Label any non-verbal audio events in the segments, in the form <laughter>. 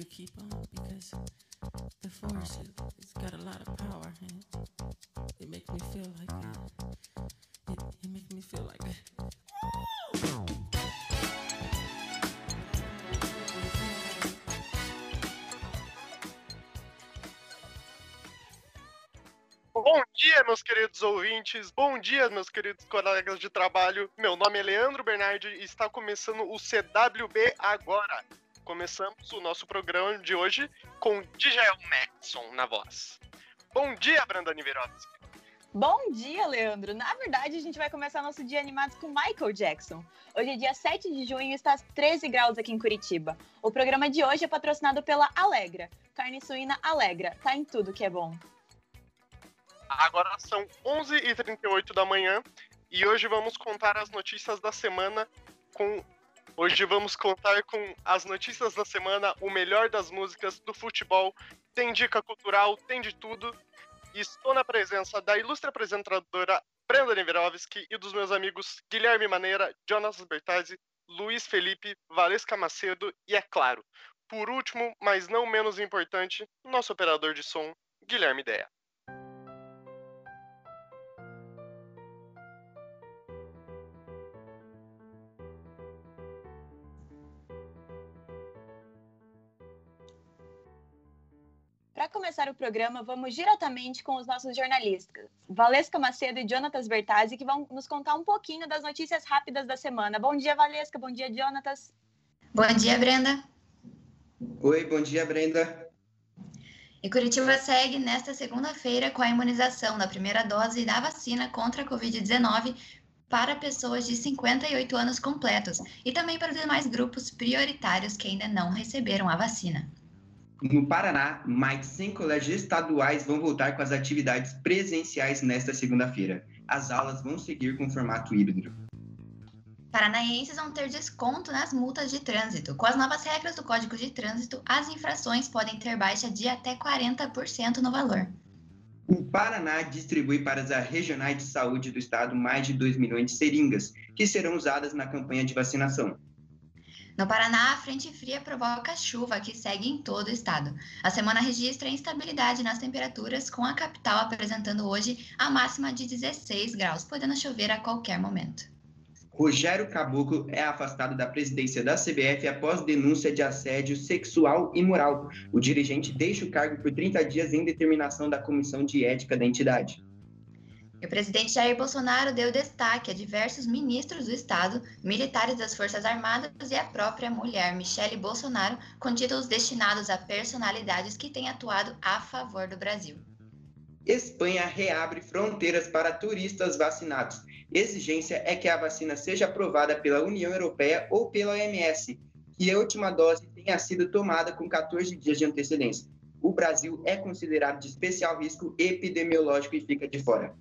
could keep on because the force it's got a lot of power and it, it makes me feel like it, it, it makes me feel like Bom dia, meus queridos ouvintes. Bom dia, meus queridos colegas de trabalho. Meu nome é Leandro Bernardi e está começando o CWB agora. Começamos o nosso programa de hoje com Djael Maxson na voz. Bom dia, Branda Niverovski. Bom dia, Leandro. Na verdade, a gente vai começar nosso dia animado com Michael Jackson. Hoje é dia 7 de junho e está 13 graus aqui em Curitiba. O programa de hoje é patrocinado pela Alegra. Carne suína Alegra. Tá em tudo que é bom. Agora são 11h38 da manhã e hoje vamos contar as notícias da semana com. Hoje vamos contar com as notícias da semana, o melhor das músicas do futebol. Tem dica cultural, tem de tudo. E estou na presença da ilustre apresentadora Brenda Neverovski e dos meus amigos Guilherme Maneira, Jonas Bertazzi, Luiz Felipe, Valesca Macedo e, é claro, por último, mas não menos importante, nosso operador de som, Guilherme Ideia. Começar o programa, vamos diretamente com os nossos jornalistas, Valesca Macedo e Jonatas Bertazzi, que vão nos contar um pouquinho das notícias rápidas da semana. Bom dia, Valesca. Bom dia, Jonatas. Bom dia, Brenda. Oi, bom dia, Brenda. E Curitiba segue nesta segunda-feira com a imunização da primeira dose da vacina contra a Covid-19 para pessoas de 58 anos completos e também para os demais grupos prioritários que ainda não receberam a vacina. No Paraná, mais 100 colégios estaduais vão voltar com as atividades presenciais nesta segunda-feira. As aulas vão seguir com formato híbrido. Paranaenses vão ter desconto nas multas de trânsito. Com as novas regras do Código de Trânsito, as infrações podem ter baixa de até 40% no valor. O Paraná distribui para as regionais de saúde do estado mais de 2 milhões de seringas, que serão usadas na campanha de vacinação. No Paraná, a frente fria provoca chuva que segue em todo o estado. A semana registra instabilidade nas temperaturas, com a capital apresentando hoje a máxima de 16 graus, podendo chover a qualquer momento. Rogério Caboclo é afastado da presidência da CBF após denúncia de assédio sexual e moral. O dirigente deixa o cargo por 30 dias em determinação da Comissão de Ética da entidade. O presidente Jair Bolsonaro deu destaque a diversos ministros do Estado, militares das Forças Armadas e a própria mulher, Michele Bolsonaro, com títulos destinados a personalidades que têm atuado a favor do Brasil. Espanha reabre fronteiras para turistas vacinados. Exigência é que a vacina seja aprovada pela União Europeia ou pela OMS, e a última dose tenha sido tomada com 14 dias de antecedência. O Brasil é considerado de especial risco epidemiológico e fica de fora.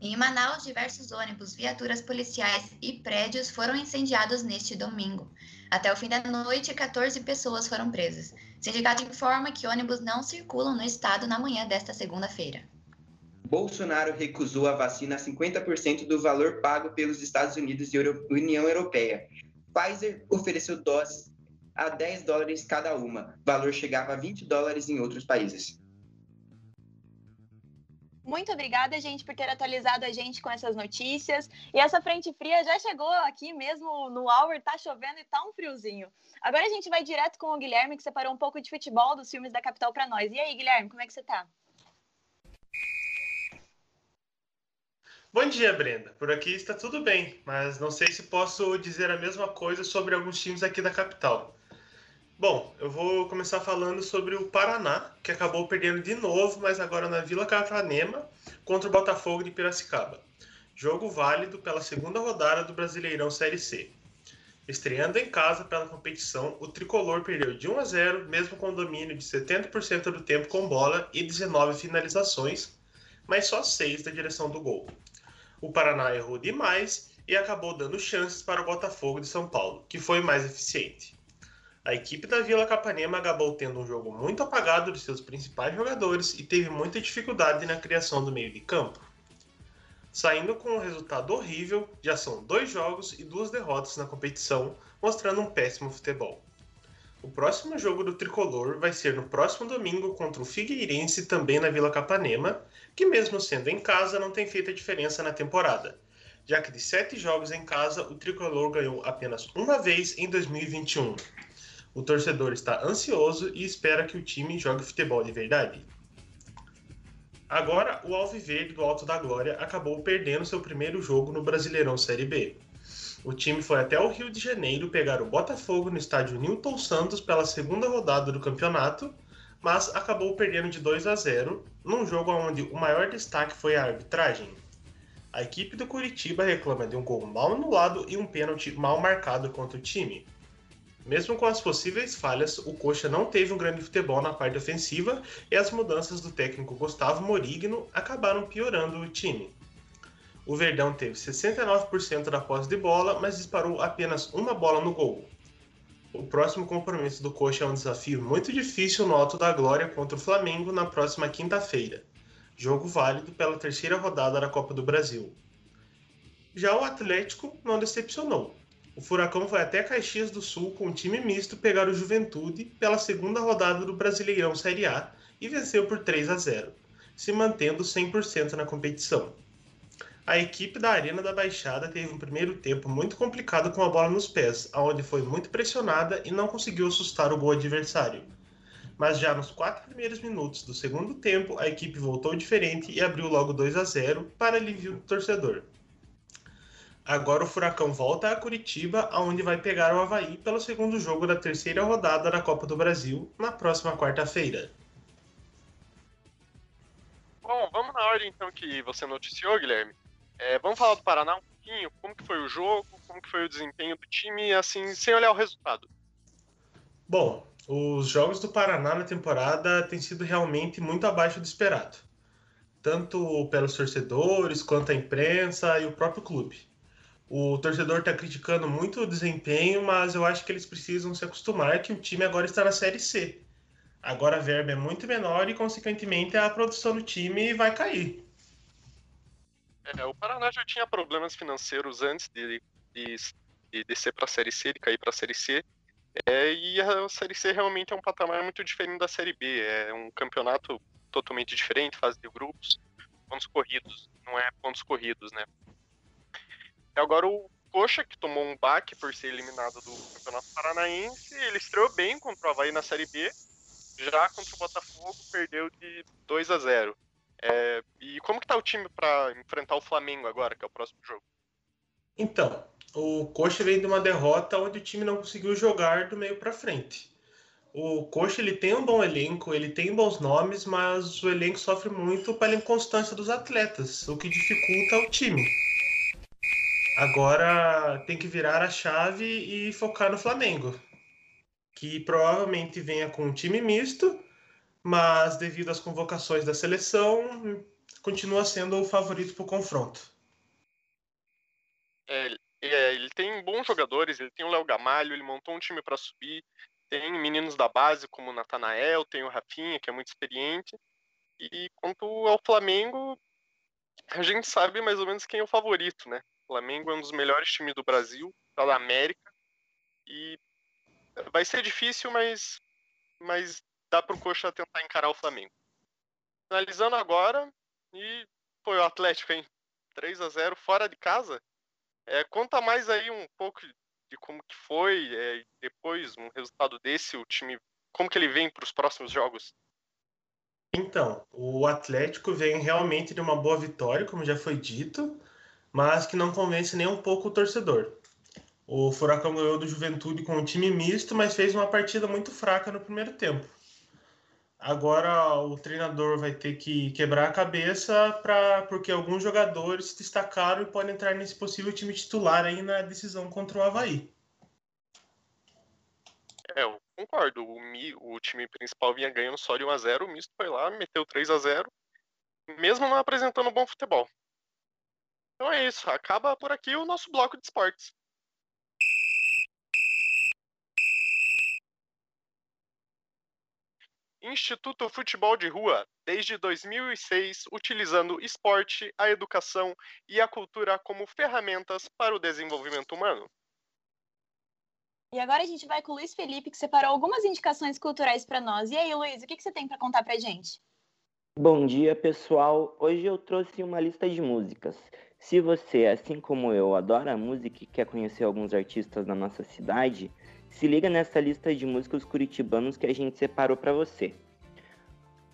Em Manaus, diversos ônibus, viaturas policiais e prédios foram incendiados neste domingo. Até o fim da noite, 14 pessoas foram presas. O sindicato informa que ônibus não circulam no estado na manhã desta segunda-feira. Bolsonaro recusou a vacina a 50% do valor pago pelos Estados Unidos e União Europeia. Pfizer ofereceu doses a 10 dólares cada uma. O valor chegava a 20 dólares em outros países. Muito obrigada, gente, por ter atualizado a gente com essas notícias. E essa frente fria já chegou aqui mesmo no Hour, tá chovendo e tá um friozinho. Agora a gente vai direto com o Guilherme, que separou um pouco de futebol dos filmes da capital para nós. E aí, Guilherme, como é que você tá? Bom dia, Brenda. Por aqui está tudo bem, mas não sei se posso dizer a mesma coisa sobre alguns times aqui da capital. Bom, eu vou começar falando sobre o Paraná, que acabou perdendo de novo, mas agora na Vila Capanema, contra o Botafogo de Piracicaba. Jogo válido pela segunda rodada do Brasileirão Série C. Estreando em casa pela competição, o tricolor perdeu de 1 a 0, mesmo com domínio de 70% do tempo com bola e 19 finalizações, mas só 6 da direção do gol. O Paraná errou demais e acabou dando chances para o Botafogo de São Paulo, que foi mais eficiente. A equipe da Vila Capanema acabou tendo um jogo muito apagado de seus principais jogadores e teve muita dificuldade na criação do meio de campo. Saindo com um resultado horrível, já são dois jogos e duas derrotas na competição, mostrando um péssimo futebol. O próximo jogo do tricolor vai ser no próximo domingo contra o Figueirense, também na Vila Capanema, que, mesmo sendo em casa, não tem feito a diferença na temporada, já que de sete jogos em casa, o tricolor ganhou apenas uma vez em 2021. O torcedor está ansioso e espera que o time jogue futebol de verdade. Agora, o Alviverde do Alto da Glória acabou perdendo seu primeiro jogo no Brasileirão Série B. O time foi até o Rio de Janeiro pegar o Botafogo no estádio Newton Santos pela segunda rodada do campeonato, mas acabou perdendo de 2 a 0 num jogo onde o maior destaque foi a arbitragem. A equipe do Curitiba reclama de um gol mal anulado e um pênalti mal marcado contra o time. Mesmo com as possíveis falhas, o Coxa não teve um grande futebol na parte ofensiva e as mudanças do técnico Gustavo Morigno acabaram piorando o time. O Verdão teve 69% da posse de bola, mas disparou apenas uma bola no gol. O próximo compromisso do Coxa é um desafio muito difícil no Alto da Glória contra o Flamengo na próxima quinta-feira, jogo válido pela terceira rodada da Copa do Brasil. Já o Atlético não decepcionou o Furacão foi até Caxias do Sul com um time misto pegar o Juventude pela segunda rodada do Brasileirão Série A e venceu por 3 a 0, se mantendo 100% na competição. A equipe da Arena da Baixada teve um primeiro tempo muito complicado com a bola nos pés, aonde foi muito pressionada e não conseguiu assustar o gol adversário. Mas já nos quatro primeiros minutos do segundo tempo, a equipe voltou diferente e abriu logo 2 a 0 para alívio do torcedor. Agora o Furacão volta a Curitiba, aonde vai pegar o Havaí pelo segundo jogo da terceira rodada da Copa do Brasil, na próxima quarta-feira. Bom, vamos na ordem então que você noticiou, Guilherme. É, vamos falar do Paraná um pouquinho, como que foi o jogo, como que foi o desempenho do time, assim, sem olhar o resultado. Bom, os jogos do Paraná na temporada têm sido realmente muito abaixo do esperado, tanto pelos torcedores quanto a imprensa e o próprio clube. O torcedor está criticando muito o desempenho, mas eu acho que eles precisam se acostumar que o time agora está na Série C. Agora a verba é muito menor e, consequentemente, a produção do time vai cair. É, o Paraná já tinha problemas financeiros antes de, de, de descer para a Série C, de cair para a Série C. É, e a Série C realmente é um patamar muito diferente da Série B. É um campeonato totalmente diferente, fase de grupos, pontos corridos, não é pontos corridos, né? E agora o Coxa, que tomou um baque por ser eliminado do Campeonato Paranaense, ele estreou bem contra o Havaí na Série B, já contra o Botafogo perdeu de 2 a 0. É, e como que tá o time para enfrentar o Flamengo agora, que é o próximo jogo? Então, o Coxa vem de uma derrota onde o time não conseguiu jogar do meio para frente. O Coxa ele tem um bom elenco, ele tem bons nomes, mas o elenco sofre muito pela inconstância dos atletas, o que dificulta o time. Agora tem que virar a chave e focar no Flamengo, que provavelmente venha com um time misto, mas devido às convocações da seleção, continua sendo o favorito para o confronto. É, é, ele tem bons jogadores, ele tem o Léo Gamalho, ele montou um time para subir, tem meninos da base como o Natanael, tem o Rafinha, que é muito experiente. E quanto ao Flamengo, a gente sabe mais ou menos quem é o favorito, né? Flamengo é um dos melhores times do Brasil, da América. E vai ser difícil, mas, mas dá pro Coxa tentar encarar o Flamengo. Finalizando agora, e foi o Atlético, hein? 3 a 0 fora de casa. É, conta mais aí um pouco de como que foi, é, depois um resultado desse, o time, como que ele vem para os próximos jogos? Então, o Atlético vem realmente de uma boa vitória, como já foi dito mas que não convence nem um pouco o torcedor. O Furacão ganhou do Juventude com um time misto, mas fez uma partida muito fraca no primeiro tempo. Agora o treinador vai ter que quebrar a cabeça para porque alguns jogadores se destacaram e podem entrar nesse possível time titular aí na decisão contra o Havaí. É, eu concordo. O, o time principal vinha ganhando só de 1 a 0 o misto foi lá, meteu 3 a 0 mesmo não apresentando bom futebol. Então é isso, acaba por aqui o nosso bloco de esportes. Instituto Futebol de Rua, desde 2006, utilizando esporte, a educação e a cultura como ferramentas para o desenvolvimento humano. E agora a gente vai com o Luiz Felipe, que separou algumas indicações culturais para nós. E aí, Luiz, o que, que você tem para contar para gente? Bom dia, pessoal. Hoje eu trouxe uma lista de músicas. Se você, assim como eu, adora música e quer conhecer alguns artistas da nossa cidade, se liga nessa lista de músicos curitibanos que a gente separou para você.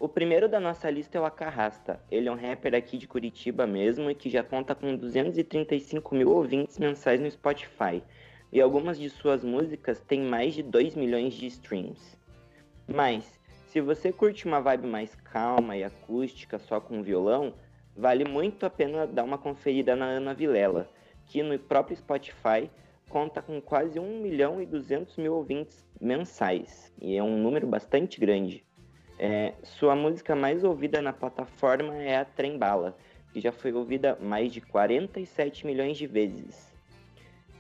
O primeiro da nossa lista é o Acarrasta. Ele é um rapper aqui de Curitiba mesmo e que já conta com 235 mil ouvintes mensais no Spotify. E algumas de suas músicas têm mais de 2 milhões de streams. Mas, se você curte uma vibe mais calma e acústica só com violão, vale muito a pena dar uma conferida na Ana Vilela, que no próprio Spotify conta com quase 1 milhão e 200 mil ouvintes mensais, e é um número bastante grande. É, sua música mais ouvida na plataforma é a Trembala, que já foi ouvida mais de 47 milhões de vezes.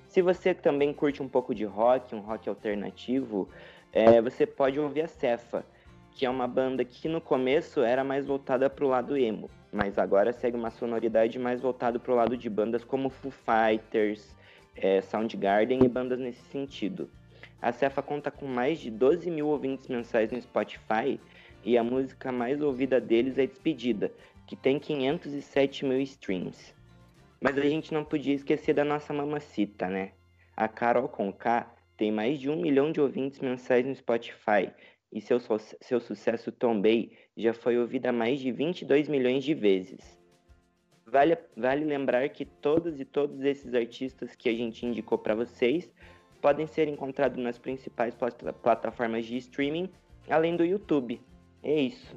Se você também curte um pouco de rock, um rock alternativo, é, você pode ouvir a Cefa, que é uma banda que no começo era mais voltada para o lado emo, mas agora segue uma sonoridade mais voltada para o lado de bandas como Foo Fighters, é, Soundgarden e bandas nesse sentido. A Cefa conta com mais de 12 mil ouvintes mensais no Spotify e a música mais ouvida deles é Despedida, que tem 507 mil streams. Mas a gente não podia esquecer da nossa mamacita, né? A Carol Conká tem mais de um milhão de ouvintes mensais no Spotify e seu, seu sucesso Tombei já foi ouvido mais de 22 milhões de vezes. Vale, vale lembrar que todos e todos esses artistas que a gente indicou para vocês podem ser encontrados nas principais plat plataformas de streaming, além do YouTube. É isso.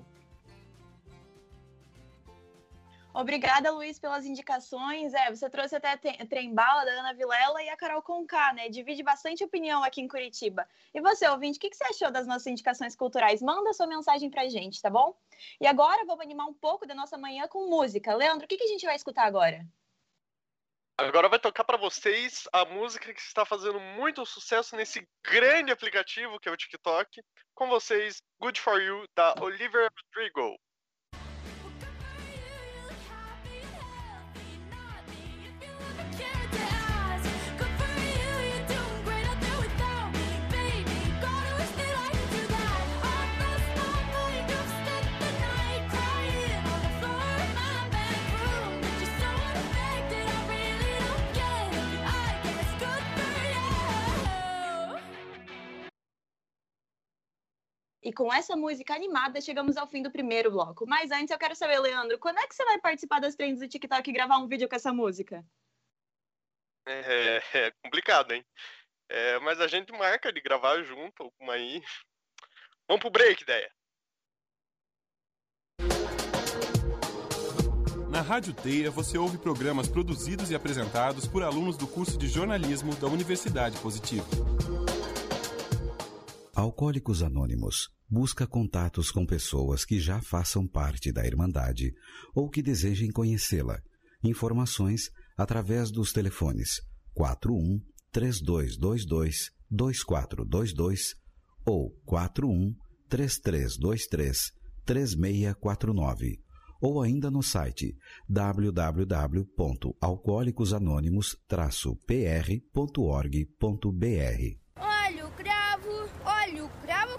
Obrigada, Luiz, pelas indicações. É, você trouxe até a Trembala da Ana Vilela e a Carol Conká, né? Divide bastante opinião aqui em Curitiba. E você, ouvinte, o que, você achou das nossas indicações culturais? Manda sua mensagem pra gente, tá bom? E agora vamos animar um pouco da nossa manhã com música. Leandro, o que, que a gente vai escutar agora? Agora vai tocar para vocês a música que está fazendo muito sucesso nesse grande aplicativo que é o TikTok. Com vocês, Good For You, da Oliver Rodrigo. E com essa música animada, chegamos ao fim do primeiro bloco. Mas antes eu quero saber, Leandro, quando é que você vai participar das trends do TikTok e gravar um vídeo com essa música? É, <laughs> é complicado, hein? É, mas a gente marca de gravar junto, alguma aí. Vamos pro break, ideia. Na Rádio Teia você ouve programas produzidos e apresentados por alunos do curso de jornalismo da Universidade Positiva. Alcoólicos Anônimos busca contatos com pessoas que já façam parte da Irmandade ou que desejem conhecê-la. Informações através dos telefones 41 3222 2422 ou 41 3323 3649 ou ainda no site www.alcoólicosanônimos-pr.org.br.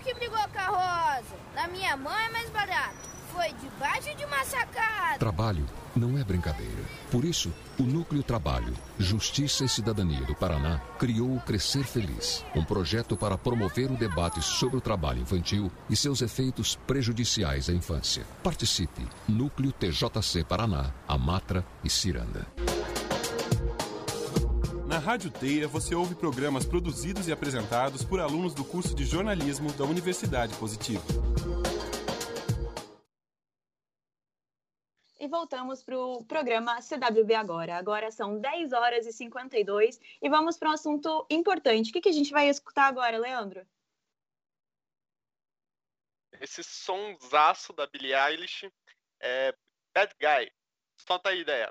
que brigou com a Rosa. Na minha mão é mais barato. Foi debaixo de uma sacada. Trabalho não é brincadeira. Por isso, o Núcleo Trabalho, Justiça e Cidadania do Paraná criou o Crescer Feliz, um projeto para promover o debate sobre o trabalho infantil e seus efeitos prejudiciais à infância. Participe. Núcleo TJC Paraná, Amatra e Ciranda. Na Rádio Teia você ouve programas produzidos e apresentados por alunos do curso de jornalismo da Universidade Positiva. E voltamos para o programa CWB Agora. Agora são 10 horas e 52 e vamos para um assunto importante. O que, que a gente vai escutar agora, Leandro? Esse sonsaço da Billie Eilish é Bad Guy. Solta aí, ideia.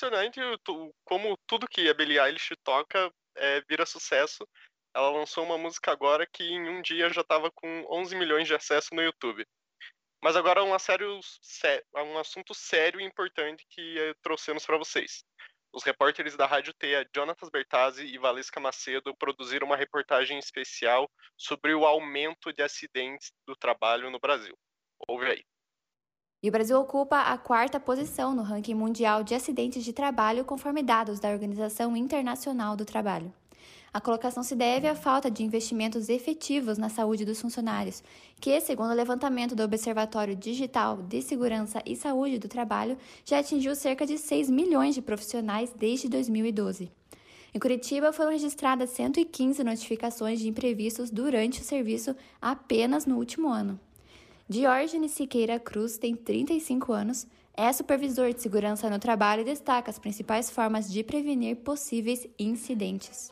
Impressionante como tudo que a Billie Eilish toca é, vira sucesso. Ela lançou uma música agora que em um dia já estava com 11 milhões de acessos no YouTube. Mas agora um, sério, um assunto sério e importante que trouxemos para vocês. Os repórteres da Rádio T, Jonatas Bertazzi e Valesca Macedo, produziram uma reportagem especial sobre o aumento de acidentes do trabalho no Brasil. Ouve aí. E o Brasil ocupa a quarta posição no ranking mundial de acidentes de trabalho, conforme dados da Organização Internacional do Trabalho. A colocação se deve à falta de investimentos efetivos na saúde dos funcionários, que, segundo o levantamento do Observatório Digital de Segurança e Saúde do Trabalho, já atingiu cerca de 6 milhões de profissionais desde 2012. Em Curitiba foram registradas 115 notificações de imprevistos durante o serviço apenas no último ano. Diógenes Siqueira Cruz tem 35 anos, é supervisor de segurança no trabalho e destaca as principais formas de prevenir possíveis incidentes.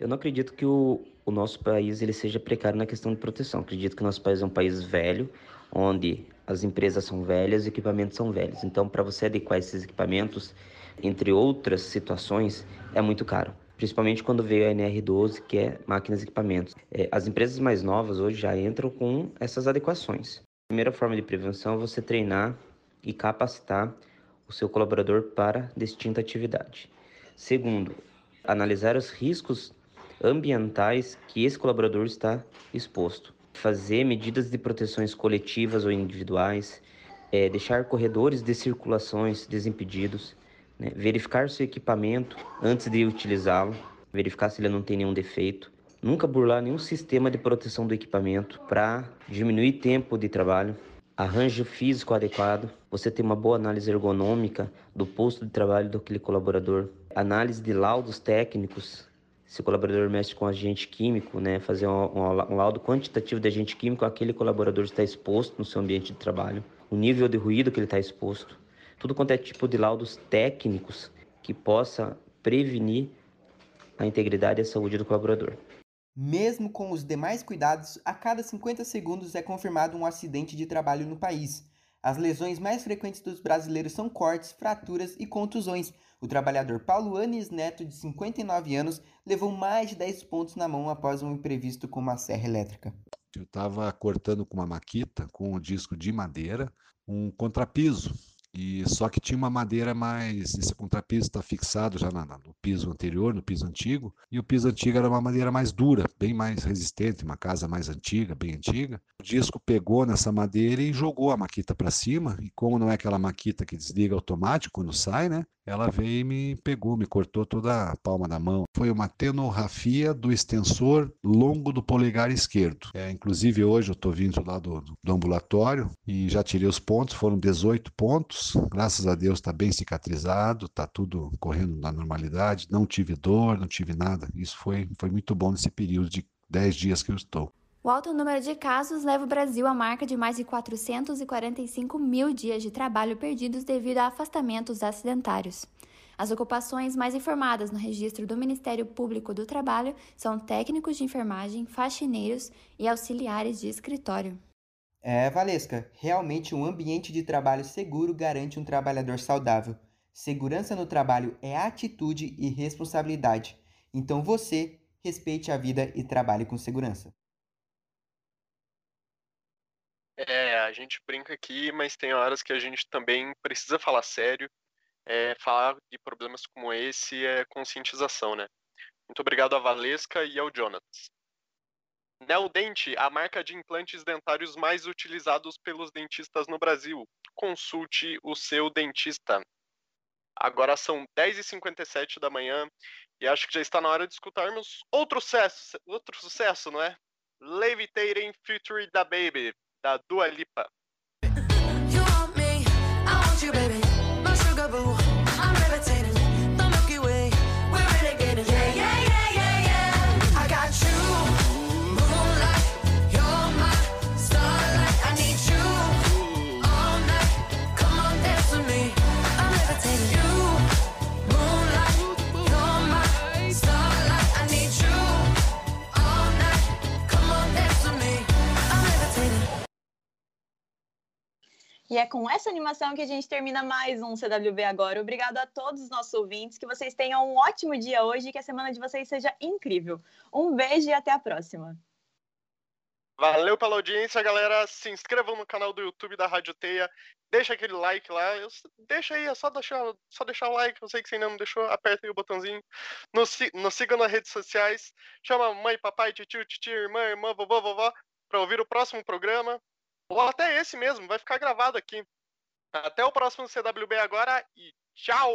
Eu não acredito que o, o nosso país ele seja precário na questão de proteção. Acredito que o nosso país é um país velho, onde as empresas são velhas, os equipamentos são velhos. Então, para você adequar esses equipamentos, entre outras situações, é muito caro. Principalmente quando veio a NR12, que é máquinas e equipamentos. É, as empresas mais novas hoje já entram com essas adequações. A primeira forma de prevenção é você treinar e capacitar o seu colaborador para distinta atividade. Segundo, analisar os riscos ambientais que esse colaborador está exposto. Fazer medidas de proteções coletivas ou individuais, é, deixar corredores de circulações desimpedidos, né? verificar seu equipamento antes de utilizá-lo, verificar se ele não tem nenhum defeito, nunca burlar nenhum sistema de proteção do equipamento para diminuir tempo de trabalho, arranjo físico adequado, você ter uma boa análise ergonômica do posto de trabalho daquele colaborador, análise de laudos técnicos se o colaborador mexe com agente químico, né, fazer um, um, laudo quantitativo de agente químico, aquele colaborador está exposto no seu ambiente de trabalho, o nível de ruído que ele está exposto, tudo quanto é tipo de laudos técnicos que possa prevenir a integridade e a saúde do colaborador. Mesmo com os demais cuidados, a cada 50 segundos é confirmado um acidente de trabalho no país. As lesões mais frequentes dos brasileiros são cortes, fraturas e contusões, o trabalhador Paulo Anes Neto, de 59 anos, levou mais de 10 pontos na mão após um imprevisto com uma serra elétrica. Eu estava cortando com uma maquita, com um disco de madeira, um contrapiso e só que tinha uma madeira mais. Esse contrapiso está fixado já na, no piso anterior, no piso antigo, e o piso antigo era uma madeira mais dura, bem mais resistente, uma casa mais antiga, bem antiga. O disco pegou nessa madeira e jogou a maquita para cima, e como não é aquela maquita que desliga automático quando sai, né? Ela veio e me pegou, me cortou toda a palma da mão. Foi uma tenorrafia do extensor longo do polegar esquerdo. É, inclusive hoje eu estou vindo lá do, do ambulatório e já tirei os pontos, foram 18 pontos graças a Deus está bem cicatrizado, está tudo correndo na normalidade, não tive dor, não tive nada. Isso foi, foi muito bom nesse período de 10 dias que eu estou. O alto número de casos leva o Brasil à marca de mais de 445 mil dias de trabalho perdidos devido a afastamentos acidentários. As ocupações mais informadas no registro do Ministério Público do Trabalho são técnicos de enfermagem, faxineiros e auxiliares de escritório. É, Valesca, realmente um ambiente de trabalho seguro garante um trabalhador saudável. Segurança no trabalho é atitude e responsabilidade. Então você respeite a vida e trabalhe com segurança. É, a gente brinca aqui, mas tem horas que a gente também precisa falar sério. É, falar de problemas como esse é conscientização, né? Muito obrigado a Valesca e ao Jonas. Neodente, a marca de implantes dentários mais utilizados pelos dentistas no Brasil. Consulte o seu dentista. Agora são 10h57 da manhã e acho que já está na hora de escutarmos outro sucesso, outro sucesso não é? Levitating Future da Baby, da Dua Lipa. You want me, I want you, baby. My sugar boo. E é com essa animação que a gente termina mais um CWB agora. Obrigado a todos os nossos ouvintes, que vocês tenham um ótimo dia hoje e que a semana de vocês seja incrível. Um beijo e até a próxima. Valeu pela audiência, galera. Se inscrevam no canal do YouTube da Rádio Teia. Deixa aquele like lá. Eu, deixa aí, é só deixar, só deixar o like. Eu sei que você ainda não deixou. Aperta aí o botãozinho. Nos, nos sigam nas redes sociais. Chama mãe, papai, tio, tio, irmã, irmã, vovó, vovó. Para ouvir o próximo programa. Ou até esse mesmo. Vai ficar gravado aqui. Até o próximo CWB agora e tchau!